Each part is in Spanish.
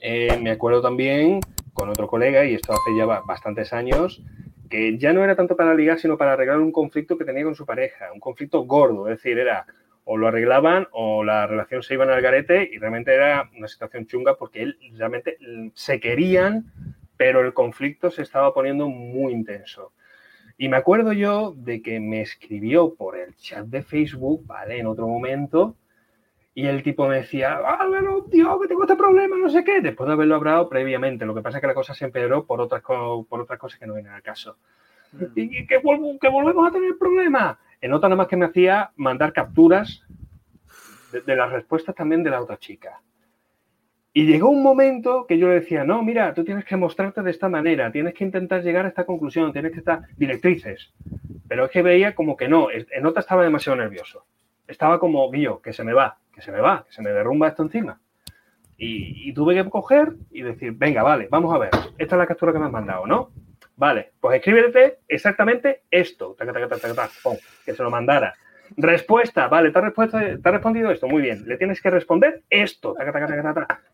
eh, me acuerdo también con otro colega, y esto hace ya bastantes años, que ya no era tanto para ligar, sino para arreglar un conflicto que tenía con su pareja, un conflicto gordo, es decir, era o lo arreglaban o la relación se iban al garete y realmente era una situación chunga porque él realmente se querían, pero el conflicto se estaba poniendo muy intenso. Y me acuerdo yo de que me escribió por el chat de Facebook, ¿vale? En otro momento, y el tipo me decía, Álvaro, tío, que tengo este problema, no sé qué, después de haberlo hablado previamente. Lo que pasa es que la cosa se empeoró por otras, por otras cosas que no vienen al caso. Mm. Y que, que volvemos a tener problemas. En otra nada más que me hacía mandar capturas de, las respuestas también de la otra chica. Y llegó un momento que yo le decía, no, mira, tú tienes que mostrarte de esta manera, tienes que intentar llegar a esta conclusión, tienes que estar directrices. Pero es que veía como que no, en otra estaba demasiado nervioso. Estaba como, Guillo, que se me va, que se me va, que se me derrumba esto encima. Y, tuve que coger y decir, venga, vale, vamos a ver, esta es la captura que me has mandado, ¿no? Vale, pues escríbete exactamente esto, que se lo mandara. Respuesta, vale, te ha, respondido esto, muy bien. Le tienes que responder esto,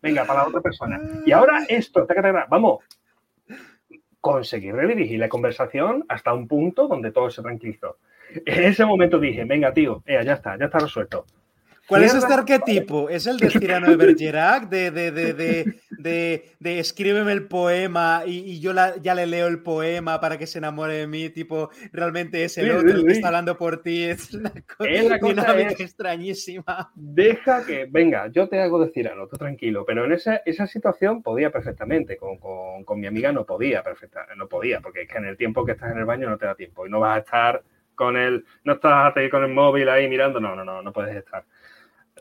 venga, para la otra persona. Y ahora esto, vamos. Conseguir redirigir la conversación hasta un punto donde todo se tranquilizó. En ese momento dije, venga, tío, ya está, ya está resuelto. ¿Cuál es este arquetipo? ¿Es el de Cyrano de Bergerac? De, de, de, de, escríbeme el poema y, yo ya le leo el poema para que se enamore de mí. Tipo, realmente es el otro el que está hablando por ti. Es una, cosa, extrañísima. Deja que, venga, yo te hago de Cyrano, tú tranquilo. Pero en esa, esa situación podía perfectamente. Con, con, con mi amiga no podía, perfecta, no podía, porque es que en el tiempo que estás en el baño no te da tiempo y no vas a estar con el, no estás con el móvil ahí mirando, no, no, no, no puedes estar.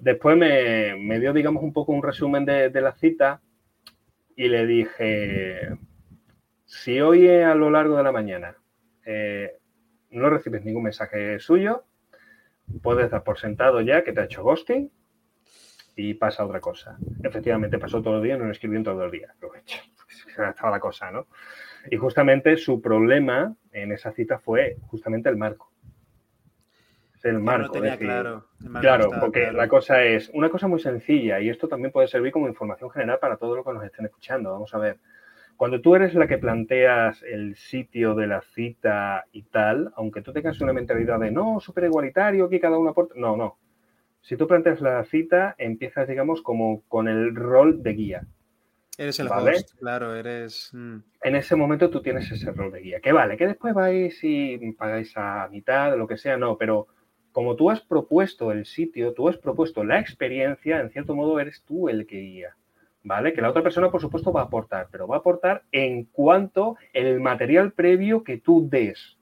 Después me, dio, digamos, un poco un resumen de, la cita y le dije, si hoy a lo largo de la mañana eh, no recibes ningún mensaje suyo, puedes dar por sentado ya que te ha hecho ghosting y pasa otra cosa. Efectivamente, pasó todo el día, no me escribió en todo el día. Lo he hecho. Estaba la cosa, ¿no? Y justamente su problema en esa cita fue justamente el marco el marco. claro, claro porque la cosa es una cosa muy sencilla y esto también puede servir como información general para todos los que nos estén escuchando. Vamos a ver. Cuando tú eres la que planteas el sitio de la cita y tal, aunque tú tengas una mentalidad de no, súper igualitario, que cada uno aporta. No, no. Si tú planteas la cita, empiezas, digamos, como con el rol de guía. Eres el host, claro, eres. Mm. En ese momento tú tienes ese rol de guía. Que vale, que después vais y pagáis a mitad, lo que sea, no, pero como tú has propuesto el sitio, tú has propuesto la experiencia, en cierto modo eres tú el que guía. ¿Vale? Que la otra persona, por supuesto, va a aportar, pero va a aportar en cuanto el material previo que tú des.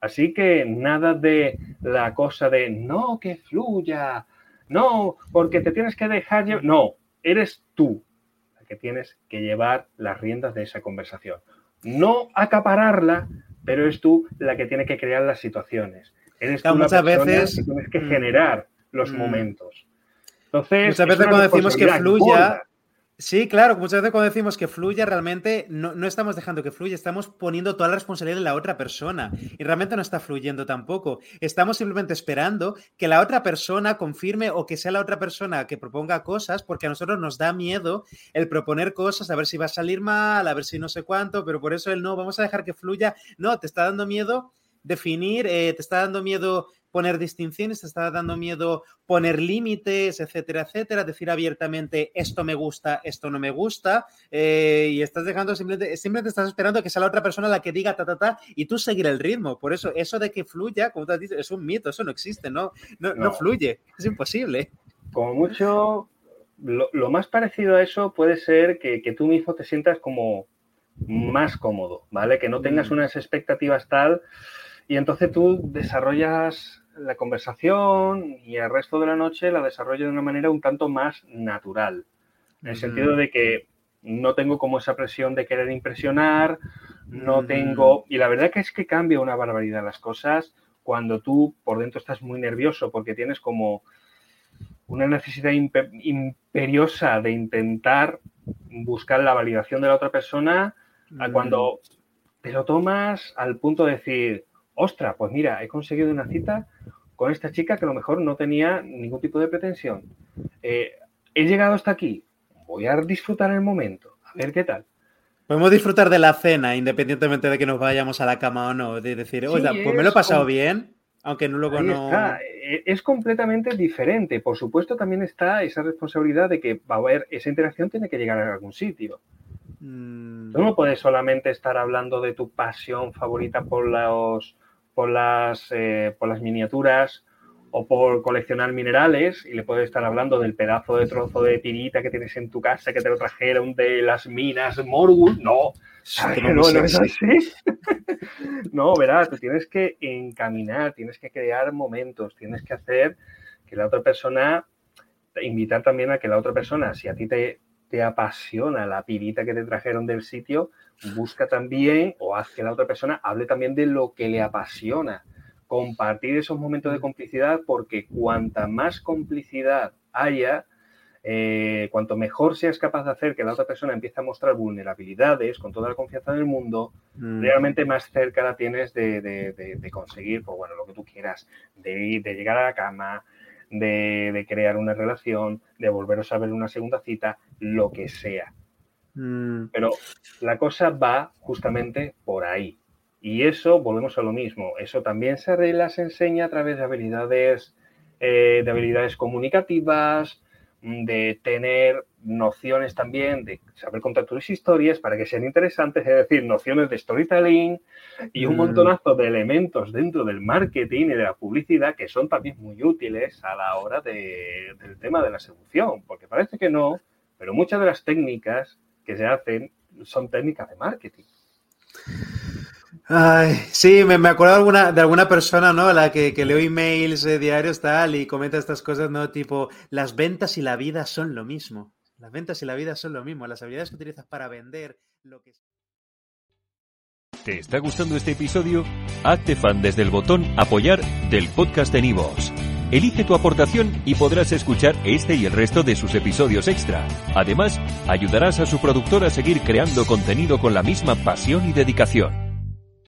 Así que nada de la cosa de no, que fluya, no, porque te tienes que dejar llevar. No, eres tú la que tienes que llevar las riendas de esa conversación. No acapararla, pero es tú la que tiene que crear las situaciones Eres tú muchas veces que tienes que mm, generar los mm. momentos. Entonces, muchas veces cuando decimos que fluya, Sí, claro, muchas veces cuando decimos que fluya, realmente no, no, estamos dejando que fluya, estamos poniendo toda la responsabilidad en la otra persona y realmente no está fluyendo tampoco. Estamos simplemente esperando que la otra persona confirme o que sea la otra persona que proponga cosas, porque a nosotros nos da miedo el proponer cosas, a ver si va a salir mal, a ver si no sé cuánto, pero por eso el no, vamos a dejar que fluya. No, te está dando miedo definir, eh, te está dando miedo poner distinciones, te está dando miedo poner límites, etcétera, etcétera, decir abiertamente esto me gusta, esto no me gusta, eh, y estás dejando simplemente, simplemente estás esperando que sea la otra persona la que diga ta, ta, ta, y tú seguir el ritmo. Por eso, eso de que fluya, como tú has dicho, es un mito, eso no existe, no, no, fluye, es imposible. Como mucho, lo, más parecido a eso puede ser que, que tú mismo te sientas como más cómodo, ¿vale? Que no tengas mm. unas expectativas tal y entonces tú desarrollas la conversación y el resto de la noche la desarrollas de una manera un tanto más natural. En el sentido de que no tengo como esa presión de querer impresionar, no tengo... Y la verdad que es que cambia una barbaridad las cosas cuando tú por dentro estás muy nervioso porque tienes como una necesidad imperiosa de intentar buscar la validación de la otra persona, a cuando te lo tomas al punto de decir, ostras, pues mira, he conseguido una cita con esta chica que a lo mejor no tenía ningún tipo de pretensión. Eh, he llegado hasta aquí. voy a disfrutar el momento, a ver qué tal. Podemos disfrutar de la cena, independientemente de que nos vayamos a la cama o no. De decir, oye, pues me lo he pasado bien, aunque luego no. E, es completamente diferente. Por supuesto, también está esa responsabilidad de que va a haber esa interacción, tiene que llegar a algún sitio. Mm. Tú no puedes solamente estar hablando de tu pasión favorita por, los, por, las, eh, por las miniaturas o por coleccionar minerales y le puedes estar hablando del pedazo de trozo de tirita que tienes en tu casa que te lo trajeron de las minas. No, no, no es así. no, verás, tú tienes que encaminar, tienes que crear momentos, tienes que hacer que la otra persona, invitar también a que la otra persona, si a ti te, te apasiona la pirita que te trajeron del sitio, busca también o haz que la otra persona hable también de lo que le apasiona. Compartir esos momentos de complicidad porque cuanta más complicidad haya, eh, cuanto mejor seas capaz de hacer que la otra persona empiece a mostrar vulnerabilidades con toda la confianza del mundo, mm. realmente más cerca la tienes de, conseguir, pues bueno, lo que tú quieras, de, llegar a la cama, de, crear una relación, de volveros a ver una segunda cita, lo que sea. Mm. Pero la cosa va justamente por ahí. Y eso, volvemos a lo mismo, eso también se, arregla, se enseña a través de habilidades, eh, de habilidades comunicativas, de tener nociones también, de saber contar tus historias para que sean interesantes, es decir, nociones de storytelling y un mm. montonazo de elementos dentro del marketing y de la publicidad que son también muy útiles a la hora del tema de la seducción, porque parece que no, pero muchas de las técnicas que se hacen son técnicas de marketing. Ay, sí, me, acuerdo de alguna, de alguna persona, ¿no? La que, que leo emails eh, diarios tal y comenta estas cosas, ¿no? Tipo, las ventas y la vida son lo mismo. Las ventas y la vida son lo mismo. Las habilidades que utilizas para vender lo que... ¿Te está gustando este episodio? Hazte fan desde el botón apoyar del podcast de Nivos. Elige tu aportación y podrás escuchar este y el resto de sus episodios extra. Además, ayudarás a su productor a seguir creando contenido con la misma pasión y dedicación.